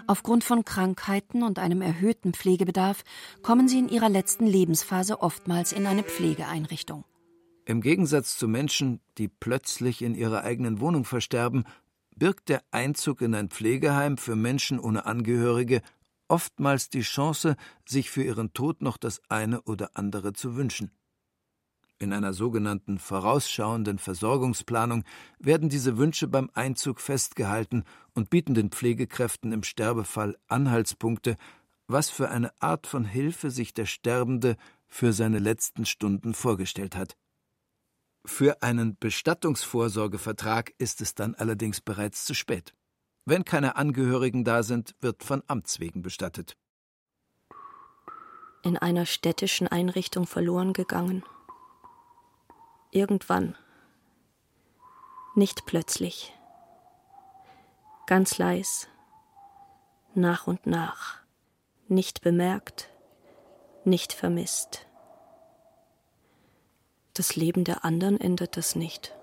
Aufgrund von Krankheiten und einem erhöhten Pflegebedarf kommen sie in ihrer letzten Lebensphase oftmals in eine Pflegeeinrichtung. Im Gegensatz zu Menschen, die plötzlich in ihrer eigenen Wohnung versterben, birgt der Einzug in ein Pflegeheim für Menschen ohne Angehörige oftmals die Chance, sich für ihren Tod noch das eine oder andere zu wünschen. In einer sogenannten vorausschauenden Versorgungsplanung werden diese Wünsche beim Einzug festgehalten und bieten den Pflegekräften im Sterbefall Anhaltspunkte, was für eine Art von Hilfe sich der Sterbende für seine letzten Stunden vorgestellt hat. Für einen Bestattungsvorsorgevertrag ist es dann allerdings bereits zu spät. Wenn keine Angehörigen da sind, wird von Amts wegen bestattet. In einer städtischen Einrichtung verloren gegangen Irgendwann. Nicht plötzlich. Ganz leis. Nach und nach. Nicht bemerkt. Nicht vermisst. Das Leben der anderen ändert das nicht.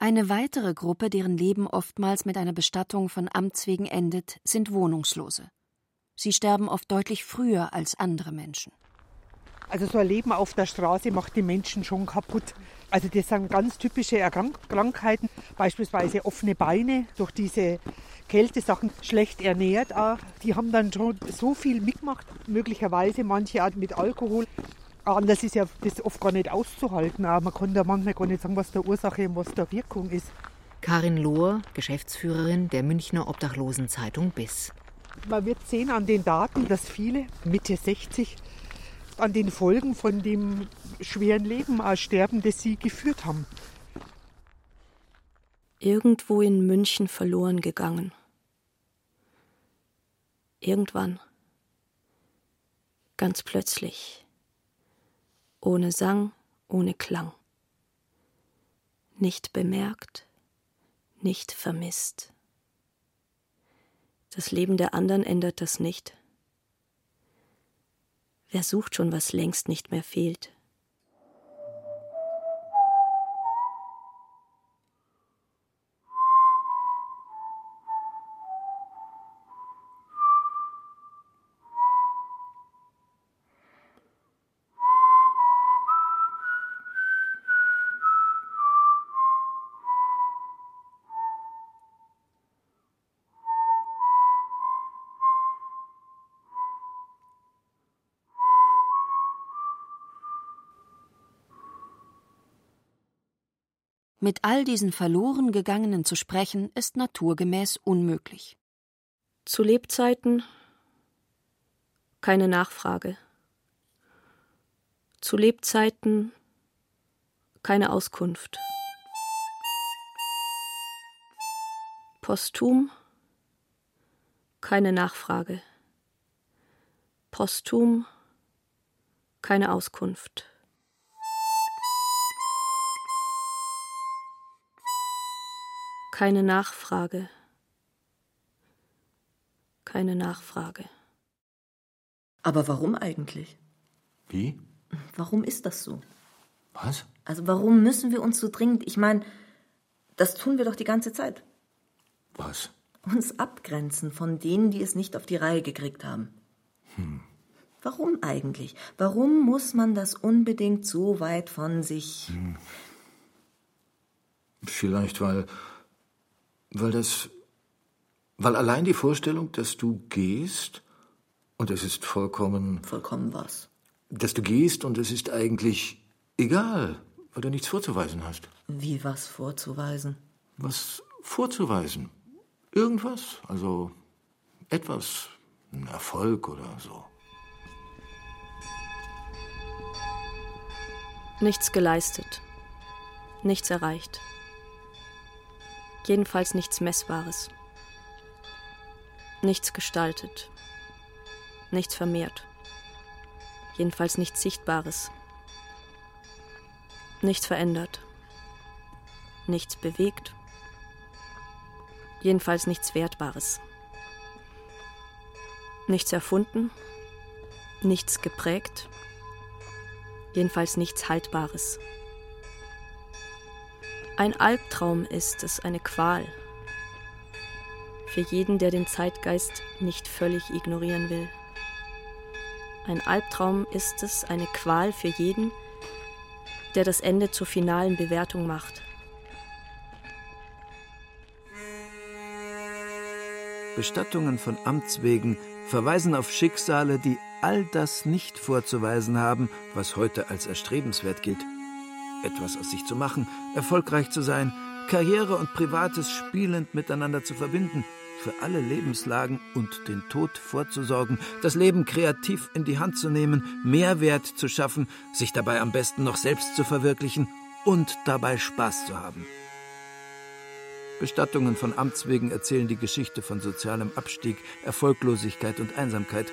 Eine weitere Gruppe, deren Leben oftmals mit einer Bestattung von Amts wegen endet, sind Wohnungslose. Sie sterben oft deutlich früher als andere Menschen. Also so ein Leben auf der Straße macht die Menschen schon kaputt. Also das sind ganz typische Erkrank Krankheiten, beispielsweise offene Beine durch diese Kältesachen, schlecht ernährt. Auch. Die haben dann schon so viel mitgemacht, möglicherweise manche auch mit Alkohol. Anders ist ja das oft gar nicht auszuhalten. Aber man kann da manchmal gar nicht sagen, was der Ursache und was der Wirkung ist. Karin Lohr, Geschäftsführerin der Münchner Obdachlosenzeitung BIS. Man wird sehen an den Daten, dass viele Mitte 60 an den Folgen von dem schweren Leben sterben, das sie geführt haben. Irgendwo in München verloren gegangen. Irgendwann. Ganz plötzlich. Ohne Sang, ohne Klang. Nicht bemerkt, nicht vermisst. Das Leben der anderen ändert das nicht. Wer sucht schon, was längst nicht mehr fehlt? Mit all diesen verloren gegangenen zu sprechen, ist naturgemäß unmöglich. Zu Lebzeiten keine Nachfrage. Zu Lebzeiten keine Auskunft. Posthum keine Nachfrage. Posthum keine Auskunft. Keine Nachfrage. Keine Nachfrage. Aber warum eigentlich? Wie? Warum ist das so? Was? Also warum müssen wir uns so dringend, ich meine, das tun wir doch die ganze Zeit. Was? Uns abgrenzen von denen, die es nicht auf die Reihe gekriegt haben. Hm. Warum eigentlich? Warum muss man das unbedingt so weit von sich? Hm. Vielleicht, weil weil das. Weil allein die Vorstellung, dass du gehst, und es ist vollkommen. Vollkommen was? Dass du gehst und es ist eigentlich egal, weil du nichts vorzuweisen hast. Wie was vorzuweisen? Was vorzuweisen? Irgendwas? Also etwas. Ein Erfolg oder so. Nichts geleistet. Nichts erreicht jedenfalls nichts Messbares. Nichts gestaltet, nichts vermehrt, jedenfalls nichts Sichtbares, nichts verändert, nichts bewegt, jedenfalls nichts Wertbares, nichts erfunden, nichts geprägt, jedenfalls nichts Haltbares. Ein Albtraum ist es, eine Qual. Für jeden, der den Zeitgeist nicht völlig ignorieren will. Ein Albtraum ist es, eine Qual für jeden, der das Ende zur finalen Bewertung macht. Bestattungen von Amts wegen verweisen auf Schicksale, die all das nicht vorzuweisen haben, was heute als erstrebenswert gilt etwas aus sich zu machen, erfolgreich zu sein, Karriere und Privates spielend miteinander zu verbinden, für alle Lebenslagen und den Tod vorzusorgen, das Leben kreativ in die Hand zu nehmen, Mehrwert zu schaffen, sich dabei am besten noch selbst zu verwirklichen und dabei Spaß zu haben. Bestattungen von Amts wegen erzählen die Geschichte von sozialem Abstieg, Erfolglosigkeit und Einsamkeit.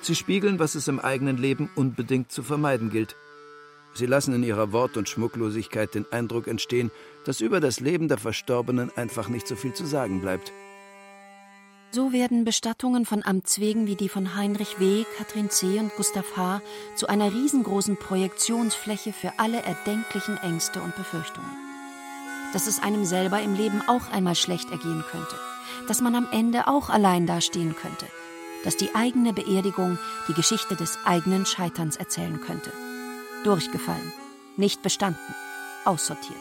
Sie spiegeln, was es im eigenen Leben unbedingt zu vermeiden gilt – Sie lassen in ihrer Wort- und Schmucklosigkeit den Eindruck entstehen, dass über das Leben der Verstorbenen einfach nicht so viel zu sagen bleibt. So werden Bestattungen von Amts wegen wie die von Heinrich W., Katrin C. und Gustav H. zu einer riesengroßen Projektionsfläche für alle erdenklichen Ängste und Befürchtungen. Dass es einem selber im Leben auch einmal schlecht ergehen könnte, dass man am Ende auch allein dastehen könnte, dass die eigene Beerdigung die Geschichte des eigenen Scheiterns erzählen könnte. Durchgefallen. Nicht bestanden. Aussortiert.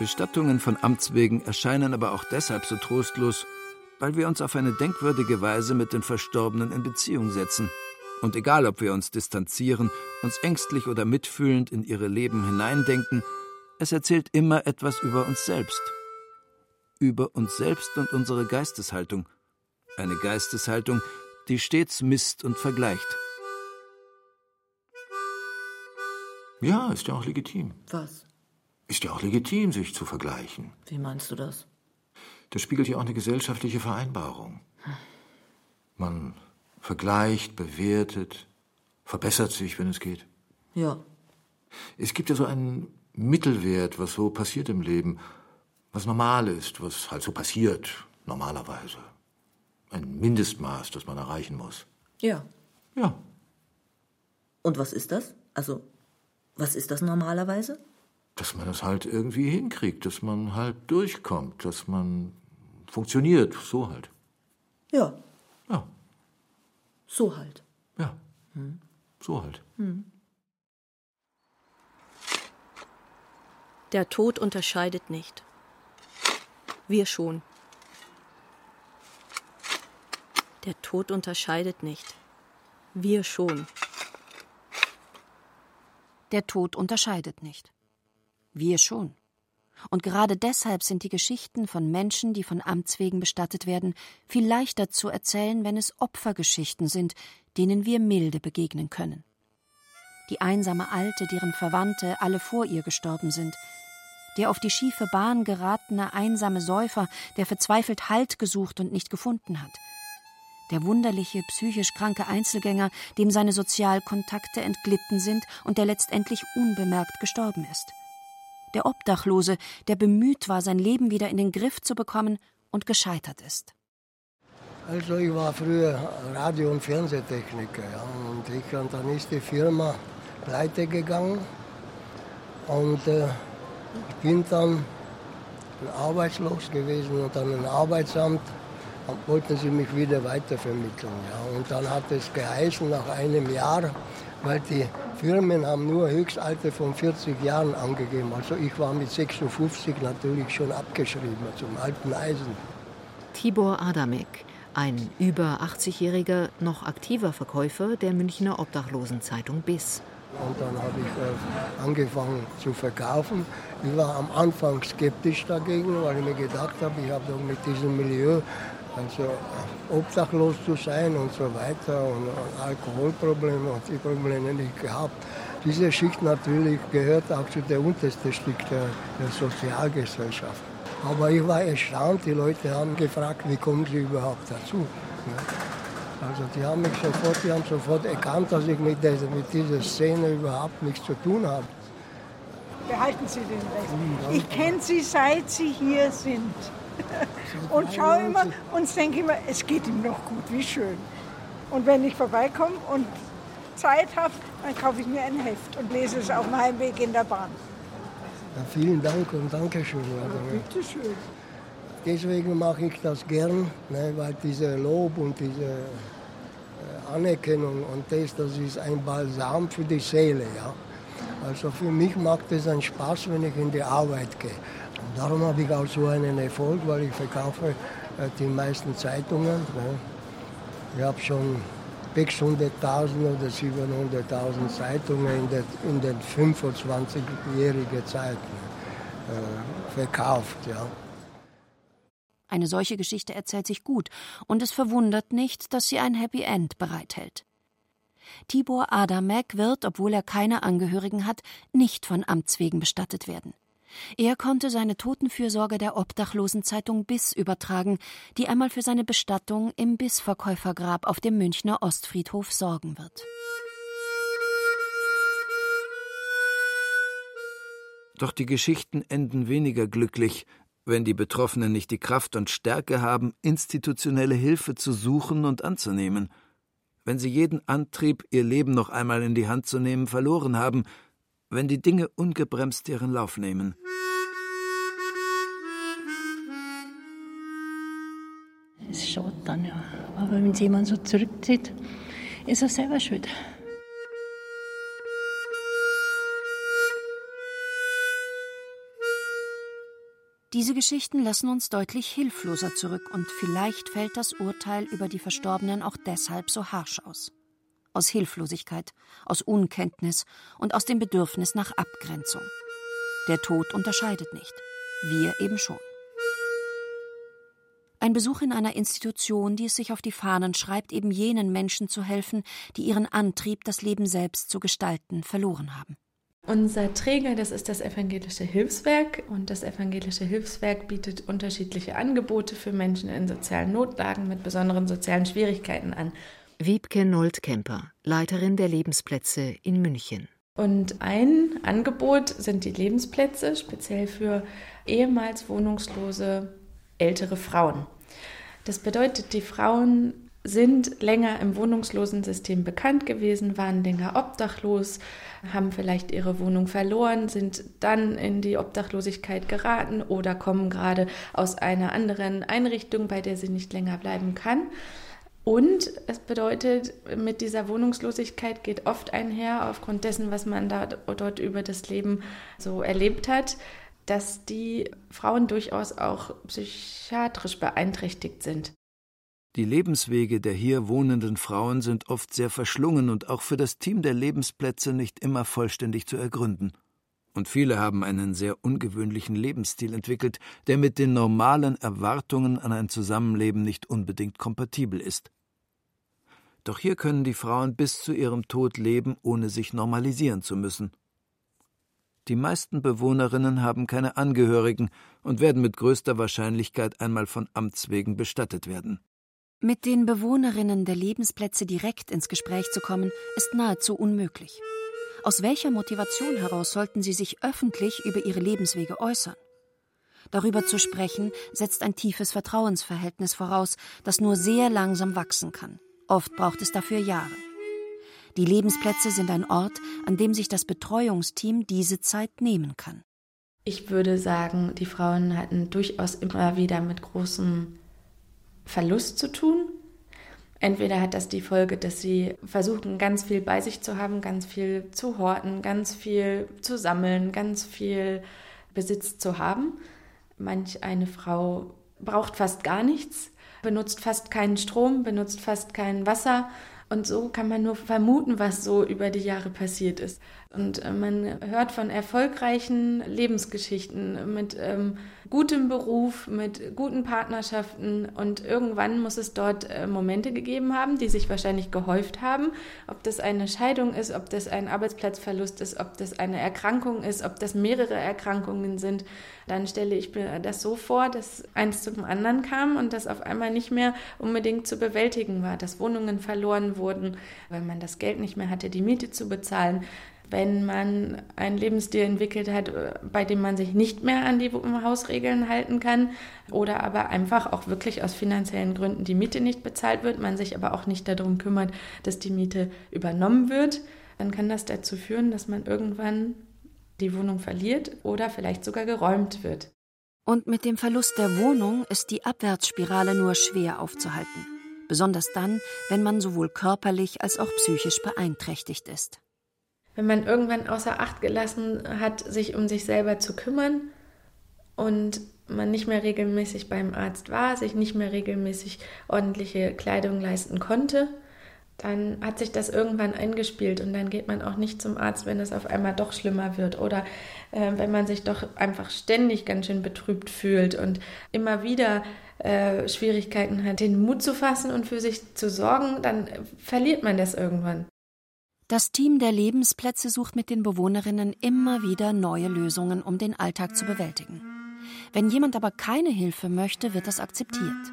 Bestattungen von Amts wegen erscheinen aber auch deshalb so trostlos, weil wir uns auf eine denkwürdige Weise mit den Verstorbenen in Beziehung setzen. Und egal, ob wir uns distanzieren, uns ängstlich oder mitfühlend in ihre Leben hineindenken, es erzählt immer etwas über uns selbst. Über uns selbst und unsere Geisteshaltung. Eine Geisteshaltung, die stets misst und vergleicht. Ja, ist ja auch legitim. Was? Ist ja auch legitim, sich zu vergleichen. Wie meinst du das? Das spiegelt ja auch eine gesellschaftliche Vereinbarung. Man vergleicht, bewertet, verbessert sich, wenn es geht. Ja. Es gibt ja so einen Mittelwert, was so passiert im Leben, was normal ist, was halt so passiert, normalerweise. Ein Mindestmaß, das man erreichen muss. Ja. Ja. Und was ist das? Also, was ist das normalerweise? Dass man das halt irgendwie hinkriegt, dass man halt durchkommt, dass man funktioniert, so halt. Ja. Ja. So halt. Ja. Hm. So halt. Hm. Der Tod unterscheidet nicht. Wir schon. Der Tod unterscheidet nicht. Wir schon. Der Tod unterscheidet nicht. Wir schon. Und gerade deshalb sind die Geschichten von Menschen, die von Amts wegen bestattet werden, viel leichter zu erzählen, wenn es Opfergeschichten sind, denen wir milde begegnen können. Die einsame Alte, deren Verwandte alle vor ihr gestorben sind, der auf die schiefe Bahn geratene einsame Säufer, der verzweifelt Halt gesucht und nicht gefunden hat, der wunderliche psychisch kranke Einzelgänger, dem seine Sozialkontakte entglitten sind und der letztendlich unbemerkt gestorben ist der Obdachlose, der bemüht war, sein Leben wieder in den Griff zu bekommen und gescheitert ist. Also ich war früher Radio- und Fernsehtechniker ja, und, ich, und dann ist die Firma pleite gegangen und äh, ich bin dann arbeitslos gewesen und dann im Arbeitsamt und wollten sie mich wieder weitervermitteln. Ja. Und dann hat es geheißen, nach einem Jahr, weil die Firmen haben nur Höchstalter von 40 Jahren angegeben. Also ich war mit 56 natürlich schon abgeschrieben zum alten Eisen. Tibor Adamek, ein über 80-jähriger, noch aktiver Verkäufer der Münchner Obdachlosenzeitung BIS. Und dann habe ich äh, angefangen zu verkaufen. Ich war am Anfang skeptisch dagegen, weil ich mir gedacht habe, ich habe doch mit diesem Milieu also obdachlos zu sein und so weiter und, Alkoholprobleme und die Probleme nicht gehabt. Diese Schicht natürlich gehört auch zu der untersten Schicht der, der Sozialgesellschaft. Aber ich war erstaunt, die Leute haben gefragt, wie kommen sie überhaupt dazu. Also die haben mich sofort, die haben sofort erkannt, dass ich mit, der, mit dieser Szene überhaupt nichts zu tun habe. Behalten Sie den Rest. Ich kenne Sie, seit Sie hier sind. und schaue immer und denke immer, es geht ihm noch gut, wie schön. Und wenn ich vorbeikomme und Zeit habe, dann kaufe ich mir ein Heft und lese es auf dem Heimweg in der Bahn. Ja, vielen Dank und Dankeschön. Also, bitte schön. Deswegen mache ich das gern, ne, weil diese Lob und diese äh, Anerkennung und das, das ist ein Balsam für die Seele. Ja. Also für mich macht es einen Spaß, wenn ich in die Arbeit gehe. Darum habe ich auch so einen Erfolg, weil ich verkaufe äh, die meisten Zeitungen. Ne. Ich habe schon 600.000 oder 700.000 Zeitungen in, den 25-jährigen Zeit äh, verkauft. Ja. Eine solche Geschichte erzählt sich gut, und es verwundert nicht, dass sie ein Happy End bereithält. Tibor Adamek wird, obwohl er keine Angehörigen hat, nicht von Amts wegen bestattet werden. Er konnte seine Totenfürsorge der Obdachlosenzeitung Biss übertragen, die einmal für seine Bestattung im Bissverkäufergrab auf dem Münchner Ostfriedhof sorgen wird. Doch die Geschichten enden weniger glücklich, wenn die Betroffenen nicht die Kraft und Stärke haben, institutionelle Hilfe zu suchen und anzunehmen. Wenn sie jeden Antrieb, ihr Leben noch einmal in die Hand zu nehmen, verloren haben, wenn die Dinge ungebremst ihren Lauf nehmen. Es ist schade dann, ja. Aber wenn es jemand so zurückzieht, ist er selber schuld. Diese Geschichten lassen uns deutlich hilfloser zurück und vielleicht fällt das Urteil über die Verstorbenen auch deshalb so harsch aus aus Hilflosigkeit, aus Unkenntnis und aus dem Bedürfnis nach Abgrenzung. Der Tod unterscheidet nicht, wir eben schon. Ein Besuch in einer Institution, die es sich auf die Fahnen schreibt, eben jenen Menschen zu helfen, die ihren Antrieb, das Leben selbst zu gestalten, verloren haben. Unser Träger, das ist das Evangelische Hilfswerk und das Evangelische Hilfswerk bietet unterschiedliche Angebote für Menschen in sozialen Notlagen mit besonderen sozialen Schwierigkeiten an. Wiebke Nold-Kemper, Leiterin der Lebensplätze in München. Und ein Angebot sind die Lebensplätze, speziell für ehemals wohnungslose ältere Frauen. Das bedeutet, die Frauen sind länger im Wohnungslosensystem bekannt gewesen, waren länger obdachlos, haben vielleicht ihre Wohnung verloren, sind dann in die Obdachlosigkeit geraten oder kommen gerade aus einer anderen Einrichtung, bei der sie nicht länger bleiben kann und es bedeutet, mit dieser Wohnungslosigkeit geht oft einher, aufgrund dessen, was man da, dort über das Leben so erlebt hat, dass die Frauen durchaus auch psychiatrisch beeinträchtigt sind. Die Lebenswege der hier wohnenden Frauen sind oft sehr verschlungen und auch für das Team der Lebensplätze nicht immer vollständig zu ergründen. Und viele haben einen sehr ungewöhnlichen Lebensstil entwickelt, der mit den normalen Erwartungen an ein Zusammenleben nicht unbedingt kompatibel ist. Doch hier können die Frauen bis zu ihrem Tod leben, ohne sich normalisieren zu müssen. Die meisten Bewohnerinnen haben keine Angehörigen und werden mit größter Wahrscheinlichkeit einmal von Amts wegen bestattet werden. Mit den Bewohnerinnen der Lebensplätze direkt ins Gespräch zu kommen, ist nahezu unmöglich. Aus welcher Motivation heraus sollten sie sich öffentlich über ihre Lebenswege äußern? Darüber zu sprechen, setzt ein tiefes Vertrauensverhältnis voraus, das nur sehr langsam wachsen kann. Oft braucht es dafür Jahre. Die Lebensplätze sind ein Ort, an dem sich das Betreuungsteam diese Zeit nehmen kann. Ich würde sagen, die Frauen hatten durchaus immer wieder mit großem Verlust zu tun. Entweder hat das die Folge, dass sie versuchen, ganz viel bei sich zu haben, ganz viel zu horten, ganz viel zu sammeln, ganz viel Besitz zu haben. Manch eine Frau braucht fast gar nichts, benutzt fast keinen Strom, benutzt fast kein Wasser. Und so kann man nur vermuten, was so über die Jahre passiert ist. Und äh, man hört von erfolgreichen Lebensgeschichten mit ähm, gutem Beruf, mit guten Partnerschaften und irgendwann muss es dort äh, Momente gegeben haben, die sich wahrscheinlich gehäuft haben. Ob das eine Scheidung ist, ob das ein Arbeitsplatzverlust ist, ob das eine Erkrankung ist, ob das mehrere Erkrankungen sind, dann stelle ich mir das so vor, dass eins zum anderen kam und das auf einmal nicht mehr unbedingt zu bewältigen war, dass Wohnungen verloren wurden, weil man das Geld nicht mehr hatte, die Miete zu bezahlen wenn man einen Lebensstil entwickelt hat, bei dem man sich nicht mehr an die Hausregeln halten kann oder aber einfach auch wirklich aus finanziellen Gründen die Miete nicht bezahlt wird, man sich aber auch nicht darum kümmert, dass die Miete übernommen wird, dann kann das dazu führen, dass man irgendwann die Wohnung verliert oder vielleicht sogar geräumt wird. Und mit dem Verlust der Wohnung ist die Abwärtsspirale nur schwer aufzuhalten, besonders dann, wenn man sowohl körperlich als auch psychisch beeinträchtigt ist wenn man irgendwann außer Acht gelassen hat, sich um sich selber zu kümmern und man nicht mehr regelmäßig beim Arzt war, sich nicht mehr regelmäßig ordentliche Kleidung leisten konnte, dann hat sich das irgendwann eingespielt und dann geht man auch nicht zum Arzt, wenn es auf einmal doch schlimmer wird oder äh, wenn man sich doch einfach ständig ganz schön betrübt fühlt und immer wieder äh, Schwierigkeiten hat, den Mut zu fassen und für sich zu sorgen, dann verliert man das irgendwann. Das Team der Lebensplätze sucht mit den Bewohnerinnen immer wieder neue Lösungen, um den Alltag zu bewältigen. Wenn jemand aber keine Hilfe möchte, wird das akzeptiert.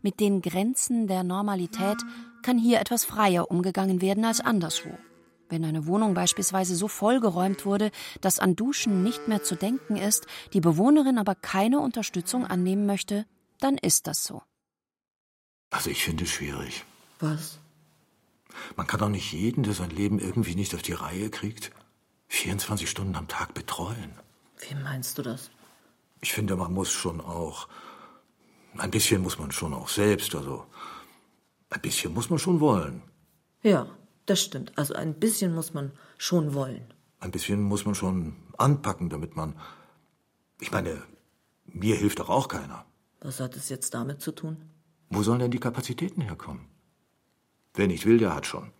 Mit den Grenzen der Normalität kann hier etwas freier umgegangen werden als anderswo. Wenn eine Wohnung beispielsweise so vollgeräumt wurde, dass an Duschen nicht mehr zu denken ist, die Bewohnerin aber keine Unterstützung annehmen möchte, dann ist das so. Also ich finde es schwierig. Was? Man kann doch nicht jeden, der sein Leben irgendwie nicht auf die Reihe kriegt, 24 Stunden am Tag betreuen. Wie meinst du das? Ich finde, man muss schon auch. Ein bisschen muss man schon auch selbst, also. Ein bisschen muss man schon wollen. Ja, das stimmt. Also ein bisschen muss man schon wollen. Ein bisschen muss man schon anpacken, damit man. Ich meine, mir hilft doch auch keiner. Was hat es jetzt damit zu tun? Wo sollen denn die Kapazitäten herkommen? Wer nicht will, der hat schon.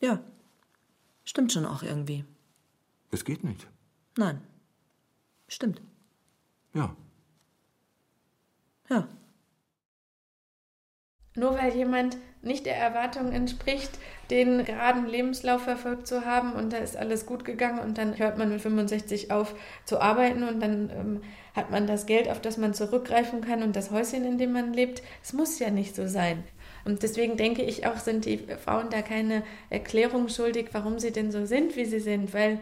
Ja, stimmt schon auch irgendwie. Es geht nicht. Nein, stimmt. Ja. Ja. Nur weil jemand nicht der Erwartung entspricht, den geraden Lebenslauf verfolgt zu haben und da ist alles gut gegangen und dann hört man mit 65 auf zu arbeiten und dann ähm, hat man das Geld, auf das man zurückgreifen kann und das Häuschen, in dem man lebt. Es muss ja nicht so sein. Und deswegen denke ich auch, sind die Frauen da keine Erklärung schuldig, warum sie denn so sind, wie sie sind, weil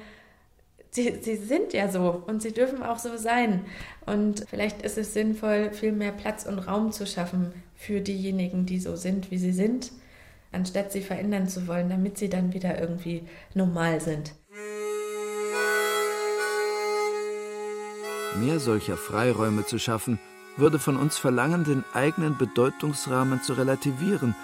sie, sie sind ja so und sie dürfen auch so sein. Und vielleicht ist es sinnvoll, viel mehr Platz und Raum zu schaffen für diejenigen, die so sind, wie sie sind, anstatt sie verändern zu wollen, damit sie dann wieder irgendwie normal sind. Mehr solcher Freiräume zu schaffen, würde von uns verlangen, den eigenen Bedeutungsrahmen zu relativieren,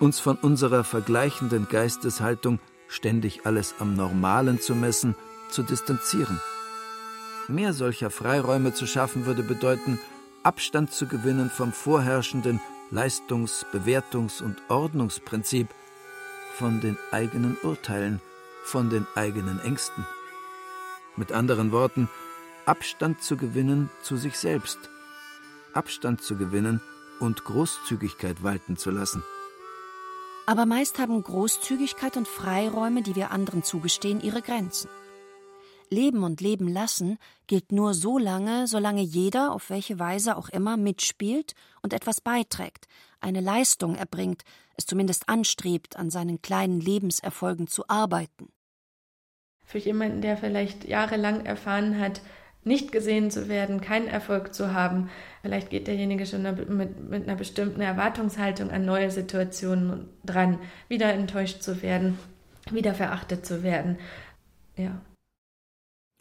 uns von unserer vergleichenden Geisteshaltung, ständig alles am Normalen zu messen, zu distanzieren. Mehr solcher Freiräume zu schaffen würde bedeuten, Abstand zu gewinnen vom vorherrschenden Leistungs-, Bewertungs- und Ordnungsprinzip, von den eigenen Urteilen, von den eigenen Ängsten. Mit anderen Worten, Abstand zu gewinnen zu sich selbst. Abstand zu gewinnen und Großzügigkeit walten zu lassen. Aber meist haben Großzügigkeit und Freiräume, die wir anderen zugestehen, ihre Grenzen. Leben und Leben lassen gilt nur so lange, solange jeder, auf welche Weise auch immer, mitspielt und etwas beiträgt, eine Leistung erbringt, es zumindest anstrebt, an seinen kleinen Lebenserfolgen zu arbeiten. Für jemanden, der vielleicht jahrelang erfahren hat, nicht gesehen zu werden, keinen Erfolg zu haben, vielleicht geht derjenige schon mit, mit einer bestimmten Erwartungshaltung an neue Situationen dran, wieder enttäuscht zu werden, wieder verachtet zu werden. Ja.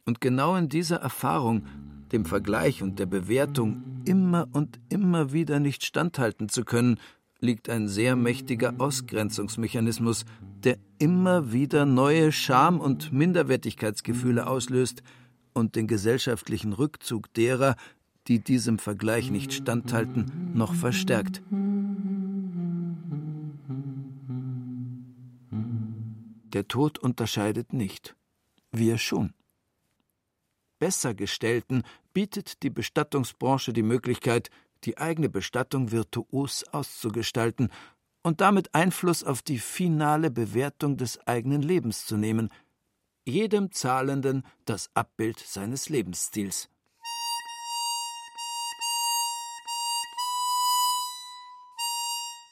Und genau in dieser Erfahrung, dem Vergleich und der Bewertung immer und immer wieder nicht standhalten zu können, liegt ein sehr mächtiger Ausgrenzungsmechanismus, der immer wieder neue Scham- und Minderwertigkeitsgefühle auslöst und den gesellschaftlichen Rückzug derer, die diesem Vergleich nicht standhalten, noch verstärkt. Der Tod unterscheidet nicht, wir schon. Bessergestellten bietet die Bestattungsbranche die Möglichkeit, die eigene Bestattung virtuos auszugestalten und damit Einfluss auf die finale Bewertung des eigenen Lebens zu nehmen, jedem Zahlenden das Abbild seines Lebensstils.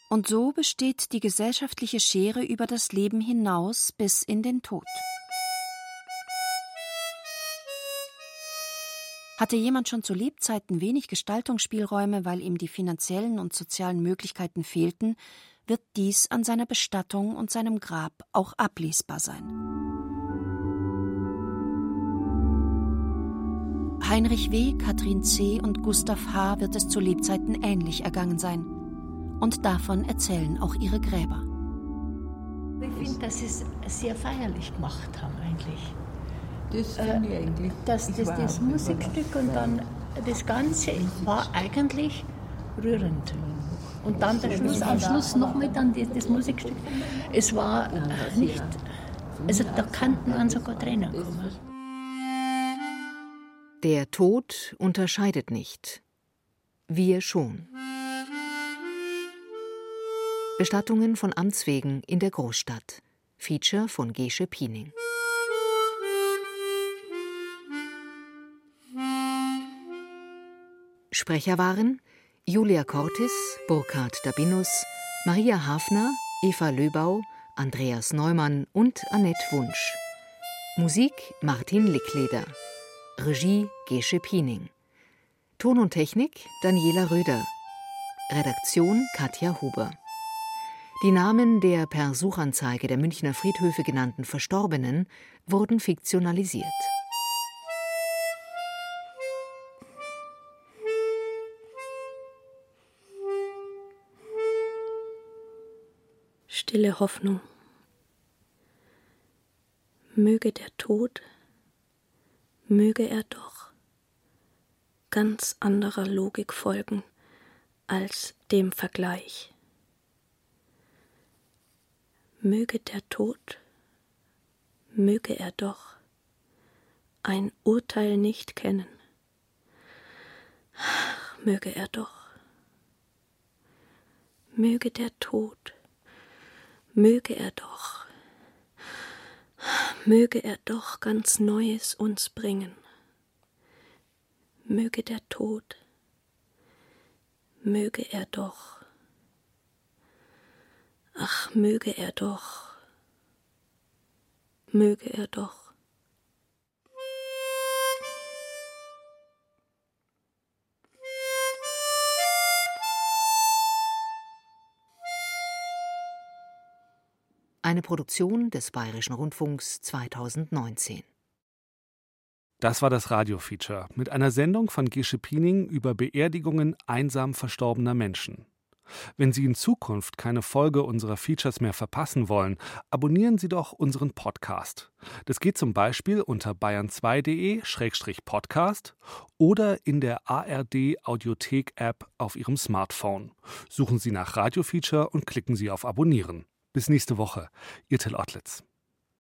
Und so besteht die gesellschaftliche Schere über das Leben hinaus bis in den Tod. Hatte jemand schon zu Lebzeiten wenig Gestaltungsspielräume, weil ihm die finanziellen und sozialen Möglichkeiten fehlten, wird dies an seiner Bestattung und seinem Grab auch ablesbar sein. Heinrich W., Katrin C. und Gustav H. wird es zu Lebzeiten ähnlich ergangen sein. Und davon erzählen auch ihre Gräber. Ich finde, dass sie es sehr feierlich gemacht haben eigentlich. Das finde ich eigentlich. Das, das, das, das Musikstück und dann das Ganze war eigentlich rührend. Und dann der Schluss, am Schluss nochmal dann das, das Musikstück. Es war nicht, also da kannten man sogar Tränen kommen. Der Tod unterscheidet nicht. Wir schon. Bestattungen von Amts wegen in der Großstadt. Feature von Gesche Piening. Sprecher waren Julia Cortis, Burkhard Dabinus, Maria Hafner, Eva Löbau, Andreas Neumann und Annette Wunsch. Musik Martin Lickleder. Regie Gesche Piening. Ton und Technik Daniela Röder. Redaktion Katja Huber. Die Namen der per Suchanzeige der Münchner Friedhöfe genannten Verstorbenen wurden fiktionalisiert. Stille Hoffnung. Möge der Tod, möge er doch ganz anderer Logik folgen als dem Vergleich. Möge der Tod, möge er doch ein Urteil nicht kennen. Möge er doch, möge der Tod, möge er doch, möge er doch ganz Neues uns bringen. Möge der Tod, möge er doch, ach, möge er doch, möge er doch. Eine Produktion des Bayerischen Rundfunks 2019. Das war das Radiofeature mit einer Sendung von Gesche Piening über Beerdigungen einsam verstorbener Menschen. Wenn Sie in Zukunft keine Folge unserer Features mehr verpassen wollen, abonnieren Sie doch unseren Podcast. Das geht zum Beispiel unter bayern2.de-podcast oder in der ARD Audiothek App auf Ihrem Smartphone. Suchen Sie nach Radiofeature und klicken Sie auf Abonnieren. Bis nächste Woche. Ihr Till Ottlitz.